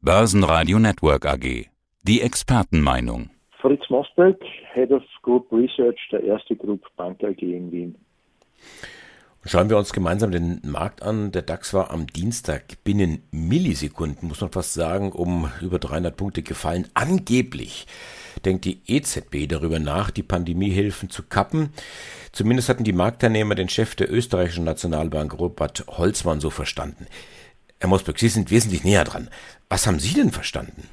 Börsenradio Network AG. Die Expertenmeinung. Fritz Mosberg, Head of Group Research der Erste Group Bank AG in Wien. Schauen wir uns gemeinsam den Markt an. Der DAX war am Dienstag binnen Millisekunden, muss man fast sagen, um über 300 Punkte gefallen. Angeblich denkt die EZB darüber nach, die Pandemiehilfen zu kappen. Zumindest hatten die Marktteilnehmer den Chef der österreichischen Nationalbank Robert Holzmann so verstanden. Herr Mosberg, Sie sind wesentlich näher dran. Was haben Sie denn verstanden?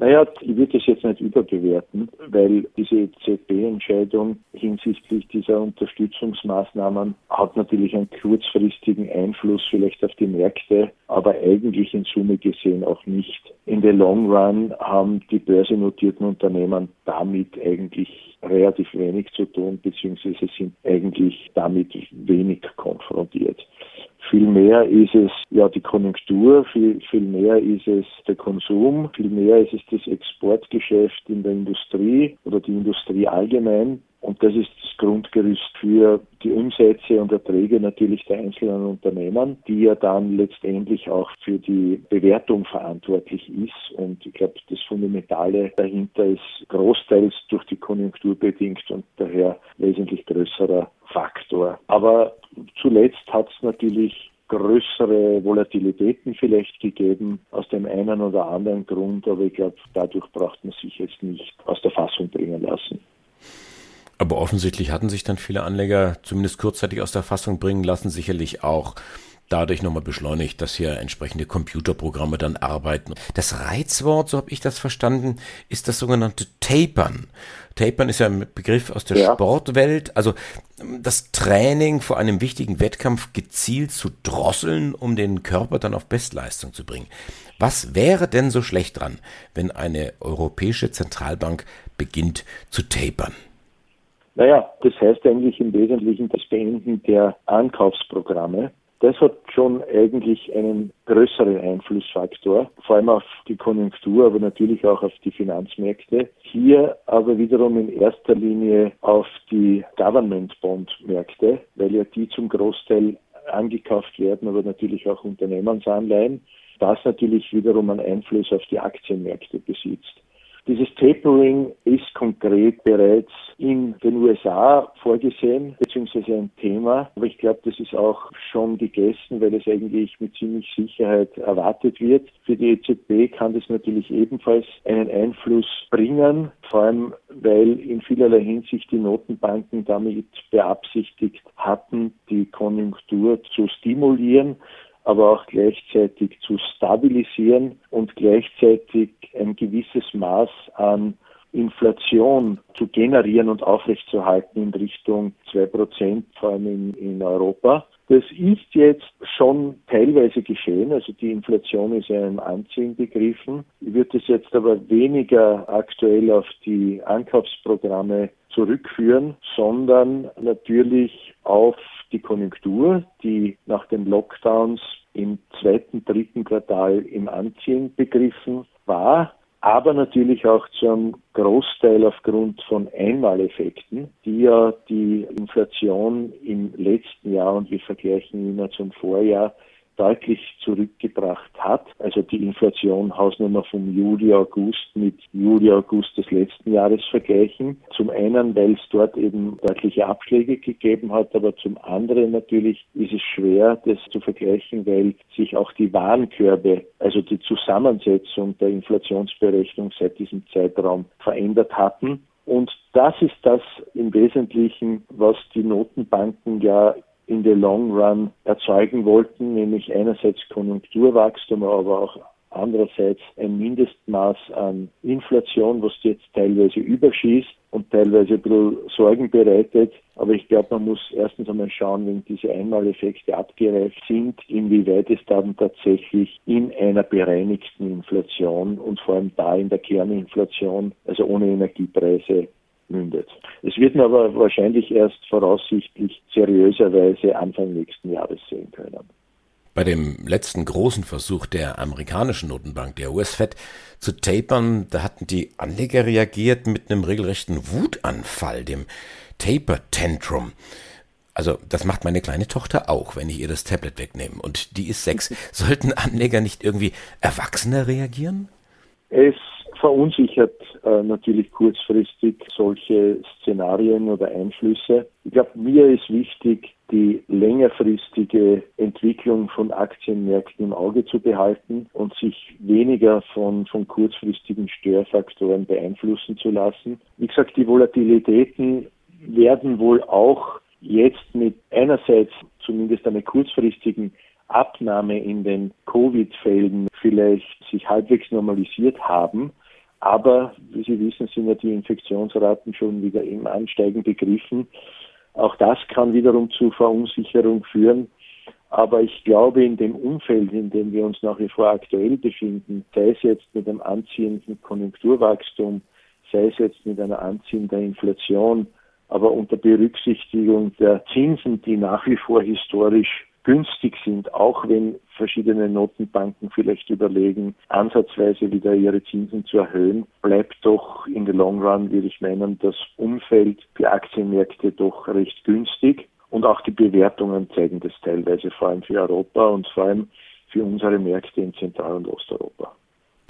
Naja, ich würde das jetzt nicht überbewerten, weil diese EZB-Entscheidung hinsichtlich dieser Unterstützungsmaßnahmen hat natürlich einen kurzfristigen Einfluss vielleicht auf die Märkte, aber eigentlich in Summe gesehen auch nicht. In der Long Run haben die börsennotierten Unternehmen damit eigentlich relativ wenig zu tun, beziehungsweise sind eigentlich damit wenig konfrontiert. Viel mehr ist es ja die Konjunktur, viel, viel mehr ist es der Konsum, viel mehr ist es das Exportgeschäft in der Industrie oder die Industrie allgemein. Und das ist das Grundgerüst für die Umsätze und Erträge natürlich der einzelnen Unternehmen, die ja dann letztendlich auch für die Bewertung verantwortlich ist. Und ich glaube, das Fundamentale dahinter ist großteils durch die Konjunktur bedingt und daher wesentlich größerer Faktor. Aber zuletzt hat es natürlich größere Volatilitäten vielleicht gegeben, aus dem einen oder anderen Grund, aber ich glaube, dadurch braucht man sich jetzt nicht aus der Fassung bringen lassen. Aber offensichtlich hatten sich dann viele Anleger zumindest kurzzeitig aus der Fassung bringen lassen, sicherlich auch dadurch nochmal beschleunigt, dass hier entsprechende Computerprogramme dann arbeiten. Das Reizwort, so habe ich das verstanden, ist das sogenannte Tapern. Tapern ist ja ein Begriff aus der ja. Sportwelt, also das Training vor einem wichtigen Wettkampf gezielt zu drosseln, um den Körper dann auf Bestleistung zu bringen. Was wäre denn so schlecht dran, wenn eine europäische Zentralbank beginnt zu tapern? Naja, das heißt eigentlich im Wesentlichen das Beenden der Ankaufsprogramme. Das hat schon eigentlich einen größeren Einflussfaktor, vor allem auf die Konjunktur, aber natürlich auch auf die Finanzmärkte. Hier aber wiederum in erster Linie auf die Government Bond Märkte, weil ja die zum Großteil angekauft werden, aber natürlich auch Unternehmensanleihen. Das natürlich wiederum einen Einfluss auf die Aktienmärkte besitzt. Dieses Tapering ist konkret bereits in den USA vorgesehen, beziehungsweise ein Thema. Aber ich glaube, das ist auch schon gegessen, weil es eigentlich mit ziemlich Sicherheit erwartet wird. Für die EZB kann das natürlich ebenfalls einen Einfluss bringen, vor allem weil in vielerlei Hinsicht die Notenbanken damit beabsichtigt hatten, die Konjunktur zu stimulieren aber auch gleichzeitig zu stabilisieren und gleichzeitig ein gewisses Maß an Inflation zu generieren und aufrechtzuerhalten in Richtung zwei Prozent, vor allem in, in Europa. Das ist jetzt schon teilweise geschehen, also die Inflation ist ja im Anziehen begriffen. Ich würde es jetzt aber weniger aktuell auf die Ankaufsprogramme zurückführen, sondern natürlich auf die Konjunktur, die nach den Lockdowns im zweiten, dritten Quartal im Anziehen begriffen war, aber natürlich auch zum Großteil aufgrund von Einmaleffekten, die ja die Inflation im letzten Jahr und wir vergleichen immer zum Vorjahr deutlich zurückgebracht hat. Also die Inflation Hausnummer vom Juli, August mit Juli, August des letzten Jahres vergleichen. Zum einen, weil es dort eben deutliche Abschläge gegeben hat, aber zum anderen natürlich ist es schwer, das zu vergleichen, weil sich auch die Warenkörbe, also die Zusammensetzung der Inflationsberechnung seit diesem Zeitraum verändert hatten. Und das ist das im Wesentlichen, was die Notenbanken ja in the long run erzeugen wollten, nämlich einerseits Konjunkturwachstum, aber auch andererseits ein Mindestmaß an Inflation, was jetzt teilweise überschießt und teilweise ein bisschen Sorgen bereitet. Aber ich glaube, man muss erstens einmal schauen, wenn diese Einmaleffekte abgereift sind, inwieweit es dann tatsächlich in einer bereinigten Inflation und vor allem da in der Kerninflation, also ohne Energiepreise, mündet. Es wird man aber wahrscheinlich erst voraussichtlich seriöserweise Anfang nächsten Jahres sehen können. Bei dem letzten großen Versuch der amerikanischen Notenbank, der US-Fed, zu tapern, da hatten die Anleger reagiert mit einem regelrechten Wutanfall, dem Taper Tantrum. Also das macht meine kleine Tochter auch, wenn ich ihr das Tablet wegnehme. Und die ist sechs. Sollten Anleger nicht irgendwie erwachsener reagieren? Es verunsichert äh, natürlich kurzfristig solche Szenarien oder Einflüsse. Ich glaube, mir ist wichtig, die längerfristige Entwicklung von Aktienmärkten im Auge zu behalten und sich weniger von, von kurzfristigen Störfaktoren beeinflussen zu lassen. Wie gesagt, die Volatilitäten werden wohl auch jetzt mit einerseits zumindest einer kurzfristigen Abnahme in den Covid-Fällen vielleicht sich halbwegs normalisiert haben. Aber wie Sie wissen, sind ja die Infektionsraten schon wieder im Ansteigen begriffen. Auch das kann wiederum zu Verunsicherung führen. Aber ich glaube, in dem Umfeld, in dem wir uns nach wie vor aktuell befinden, sei es jetzt mit einem anziehenden Konjunkturwachstum, sei es jetzt mit einer anziehenden Inflation, aber unter Berücksichtigung der Zinsen, die nach wie vor historisch günstig sind, auch wenn verschiedene Notenbanken vielleicht überlegen, ansatzweise wieder ihre Zinsen zu erhöhen, bleibt doch in the long run, würde ich meinen, das Umfeld für Aktienmärkte doch recht günstig. Und auch die Bewertungen zeigen das teilweise, vor allem für Europa und vor allem für unsere Märkte in Zentral- und Osteuropa.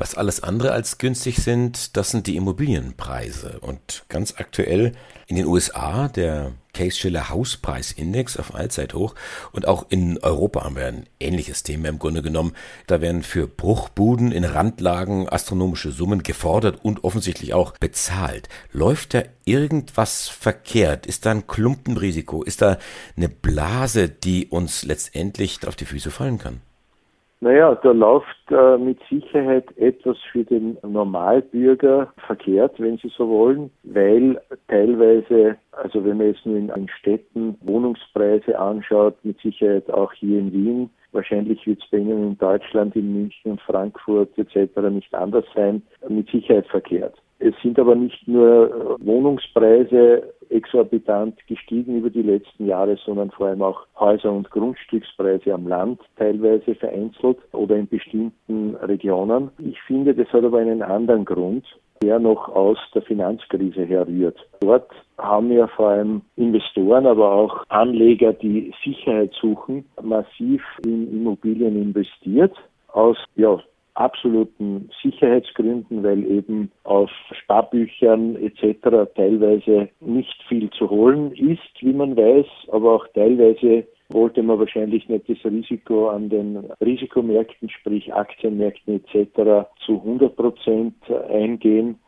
Was alles andere als günstig sind, das sind die Immobilienpreise. Und ganz aktuell in den USA der Case-Shiller Hauspreisindex auf Allzeithoch. Und auch in Europa haben wir ein ähnliches Thema im Grunde genommen. Da werden für Bruchbuden in Randlagen astronomische Summen gefordert und offensichtlich auch bezahlt. Läuft da irgendwas verkehrt? Ist da ein Klumpenrisiko? Ist da eine Blase, die uns letztendlich auf die Füße fallen kann? Naja, da läuft äh, mit Sicherheit etwas für den Normalbürger verkehrt, wenn Sie so wollen, weil teilweise, also wenn man jetzt nur in, in Städten Wohnungspreise anschaut, mit Sicherheit auch hier in Wien, wahrscheinlich wird es bei Ihnen in Deutschland, in München, Frankfurt etc. nicht anders sein, mit Sicherheit verkehrt. Es sind aber nicht nur äh, Wohnungspreise exorbitant gestiegen über die letzten Jahre, sondern vor allem auch Häuser- und Grundstückspreise am Land teilweise vereinzelt oder in bestimmten Regionen. Ich finde, das hat aber einen anderen Grund, der noch aus der Finanzkrise herrührt. Dort haben ja vor allem Investoren, aber auch Anleger, die Sicherheit suchen, massiv in Immobilien investiert aus ja, absoluten Sicherheitsgründen, weil eben auf Sparbüchern etc. teilweise nicht viel zu holen ist, wie man weiß, aber auch teilweise wollte man wahrscheinlich nicht das Risiko an den Risikomärkten, sprich Aktienmärkten etc. zu 100 Prozent eingehen.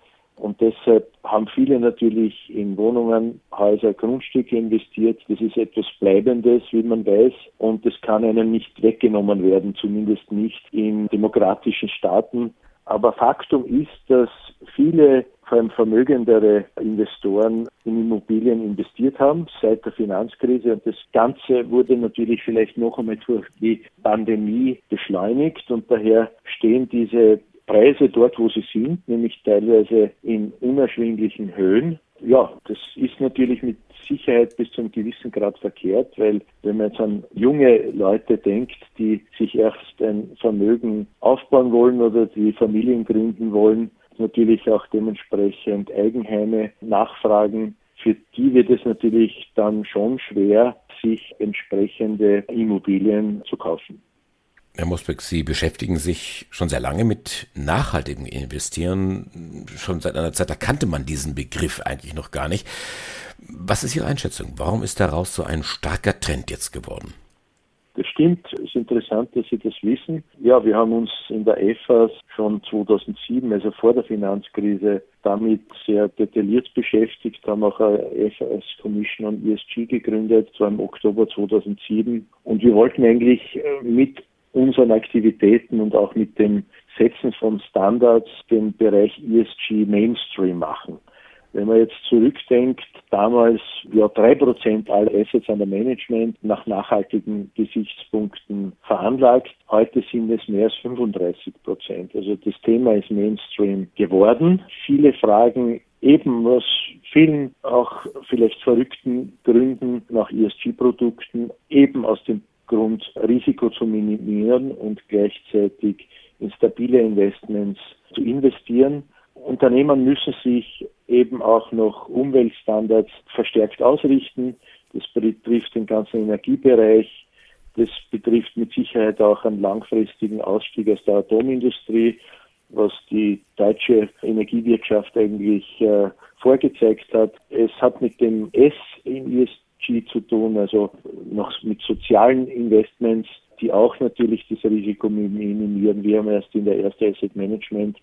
Und deshalb haben viele natürlich in Wohnungen, Häuser, Grundstücke investiert. Das ist etwas Bleibendes, wie man weiß. Und das kann einem nicht weggenommen werden, zumindest nicht in demokratischen Staaten. Aber Faktum ist, dass viele, vor allem vermögendere Investoren in Immobilien investiert haben seit der Finanzkrise. Und das Ganze wurde natürlich vielleicht noch einmal durch die Pandemie beschleunigt. Und daher stehen diese Preise dort, wo sie sind, nämlich teilweise in unerschwinglichen Höhen. Ja, das ist natürlich mit Sicherheit bis zu einem gewissen Grad verkehrt, weil wenn man jetzt an junge Leute denkt, die sich erst ein Vermögen aufbauen wollen oder die Familien gründen wollen, natürlich auch dementsprechend Eigenheime nachfragen. Für die wird es natürlich dann schon schwer, sich entsprechende Immobilien zu kaufen. Herr Mosbeck, Sie beschäftigen sich schon sehr lange mit nachhaltigem Investieren. Schon seit einer Zeit, da kannte man diesen Begriff eigentlich noch gar nicht. Was ist Ihre Einschätzung? Warum ist daraus so ein starker Trend jetzt geworden? Das stimmt. Es ist interessant, dass Sie das wissen. Ja, wir haben uns in der EFAS schon 2007, also vor der Finanzkrise, damit sehr detailliert beschäftigt, haben auch eine EFAS Commission on ESG gegründet, zwar im Oktober 2007. Und wir wollten eigentlich äh, mit unseren Aktivitäten und auch mit dem Setzen von Standards den Bereich ESG Mainstream machen. Wenn man jetzt zurückdenkt, damals ja drei Prozent aller Assets under Management nach nachhaltigen Gesichtspunkten veranlagt. Heute sind es mehr als 35 Prozent. Also das Thema ist Mainstream geworden. Viele fragen eben aus vielen auch vielleicht verrückten Gründen nach ESG-Produkten, eben aus dem Grund, Risiko zu minimieren und gleichzeitig in stabile Investments zu investieren. Unternehmen müssen sich eben auch noch Umweltstandards verstärkt ausrichten. Das betrifft den ganzen Energiebereich. Das betrifft mit Sicherheit auch einen langfristigen Ausstieg aus der Atomindustrie, was die deutsche Energiewirtschaft eigentlich äh, vorgezeigt hat. Es hat mit dem S in ESG zu tun, also noch mit sozialen Investments, die auch natürlich das Risiko minimieren. Wir haben erst in der erste Asset Management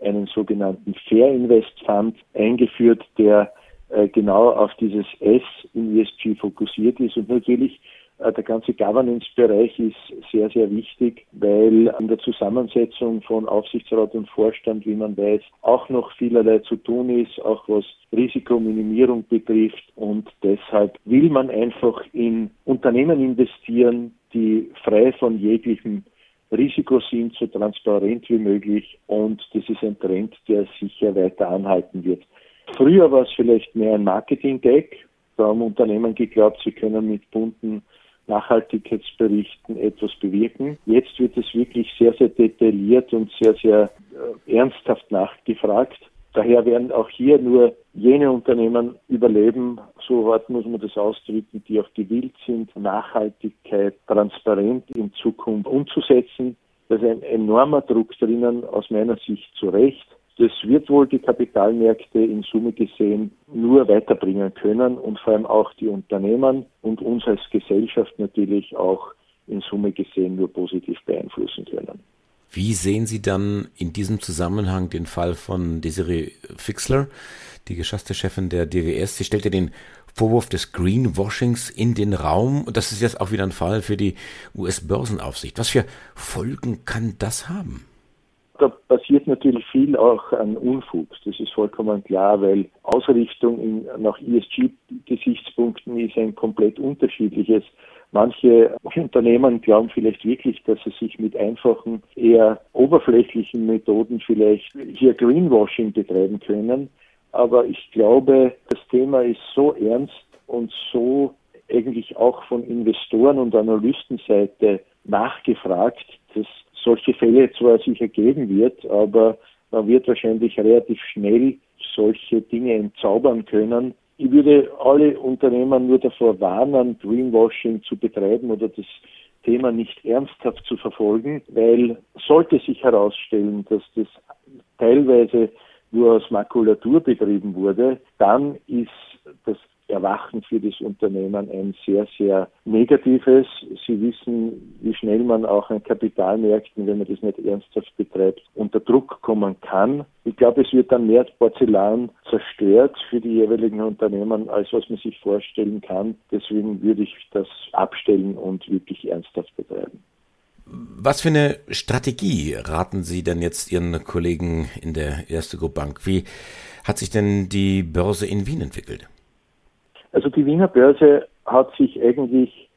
einen sogenannten Fair Invest Fund eingeführt, der äh, genau auf dieses S in ESG fokussiert ist und natürlich der ganze Governance-Bereich ist sehr, sehr wichtig, weil in der Zusammensetzung von Aufsichtsrat und Vorstand, wie man weiß, auch noch vielerlei zu tun ist, auch was Risikominimierung betrifft. Und deshalb will man einfach in Unternehmen investieren, die frei von jeglichem Risiko sind, so transparent wie möglich. Und das ist ein Trend, der sicher weiter anhalten wird. Früher war es vielleicht mehr ein Marketing-Gag. Da haben Unternehmen geglaubt, sie können mit bunten Nachhaltigkeitsberichten etwas bewirken. Jetzt wird es wirklich sehr, sehr detailliert und sehr, sehr äh, ernsthaft nachgefragt. Daher werden auch hier nur jene Unternehmen überleben, so hart muss man das ausdrücken, die auch gewillt sind, Nachhaltigkeit transparent in Zukunft umzusetzen. Da ist ein enormer Druck drinnen, aus meiner Sicht zu Recht. Das wird wohl die Kapitalmärkte in Summe gesehen nur weiterbringen können und vor allem auch die Unternehmen und uns als Gesellschaft natürlich auch in Summe gesehen nur positiv beeinflussen können. Wie sehen Sie dann in diesem Zusammenhang den Fall von Desiree Fixler, die geschasste Chefin der DWS? Sie stellte den Vorwurf des Greenwashings in den Raum. Und das ist jetzt auch wieder ein Fall für die US-Börsenaufsicht. Was für Folgen kann das haben? Da passiert natürlich viel auch an Unfug. Das ist vollkommen klar, weil Ausrichtung in, nach ESG-Gesichtspunkten ist ein komplett unterschiedliches. Manche Unternehmen glauben vielleicht wirklich, dass sie sich mit einfachen, eher oberflächlichen Methoden vielleicht hier Greenwashing betreiben können. Aber ich glaube, das Thema ist so ernst und so eigentlich auch von Investoren und Analystenseite nachgefragt, dass solche Fälle zwar sicher geben wird, aber man wird wahrscheinlich relativ schnell solche Dinge entzaubern können. Ich würde alle Unternehmen nur davor warnen, Greenwashing zu betreiben oder das Thema nicht ernsthaft zu verfolgen, weil sollte sich herausstellen, dass das teilweise nur aus Makulatur betrieben wurde, dann ist das Erwachen für das Unternehmen ein sehr, sehr negatives. Sie wissen, wie schnell man auch an Kapitalmärkten, wenn man das nicht ernsthaft betreibt, unter Druck kommen kann. Ich glaube, es wird dann mehr Porzellan zerstört für die jeweiligen Unternehmen, als was man sich vorstellen kann. Deswegen würde ich das abstellen und wirklich ernsthaft betreiben. Was für eine Strategie raten Sie denn jetzt Ihren Kollegen in der Erste Group Bank? Wie hat sich denn die Börse in Wien entwickelt? Also die Wiener Börse hat sich eigentlich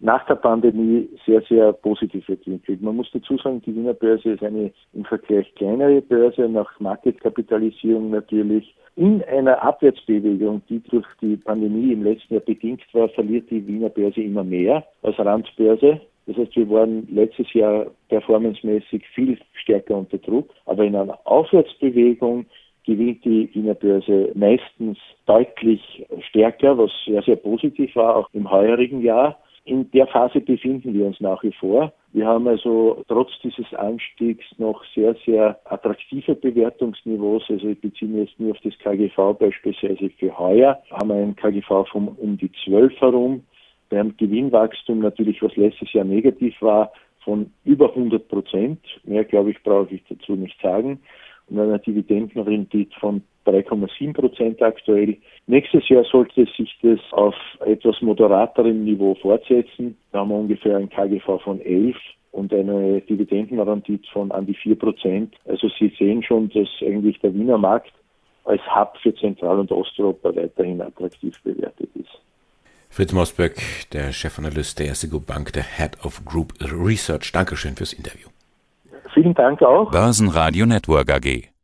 nach der Pandemie sehr, sehr positiv entwickelt. Man muss dazu sagen, die Wiener Börse ist eine im Vergleich kleinere Börse, nach Marketkapitalisierung natürlich. In einer Abwärtsbewegung, die durch die Pandemie im letzten Jahr bedingt war, verliert die Wiener Börse immer mehr als Randbörse. Das heißt, wir waren letztes Jahr performancemäßig viel stärker unter Druck, aber in einer Aufwärtsbewegung gewinnt die Wiener Börse meistens deutlich stärker, was sehr, sehr positiv war, auch im heurigen Jahr. In der Phase befinden wir uns nach wie vor. Wir haben also trotz dieses Anstiegs noch sehr, sehr attraktive Bewertungsniveaus. Also ich beziehe mich jetzt nur auf das KGV beispielsweise für heuer. Haben wir ein KGV von um die 12 herum. Beim Gewinnwachstum natürlich, was letztes Jahr negativ war, von über 100 Prozent. Mehr, glaube ich, brauche ich dazu nicht sagen und einer Dividendenrendite von 3,7 Prozent aktuell. Nächstes Jahr sollte sich das auf etwas moderaterem Niveau fortsetzen. Da haben wir ungefähr ein KGV von 11 und eine Dividendenrendite von an die 4 Prozent. Also Sie sehen schon, dass eigentlich der Wiener Markt als Hub für Zentral- und Osteuropa weiterhin attraktiv bewertet ist. Fritz Mosberg, der Chefanalyst der Erste Bank, der Head of Group Research. Dankeschön fürs Interview. Vielen Dank auch. Börsenradio Network AG.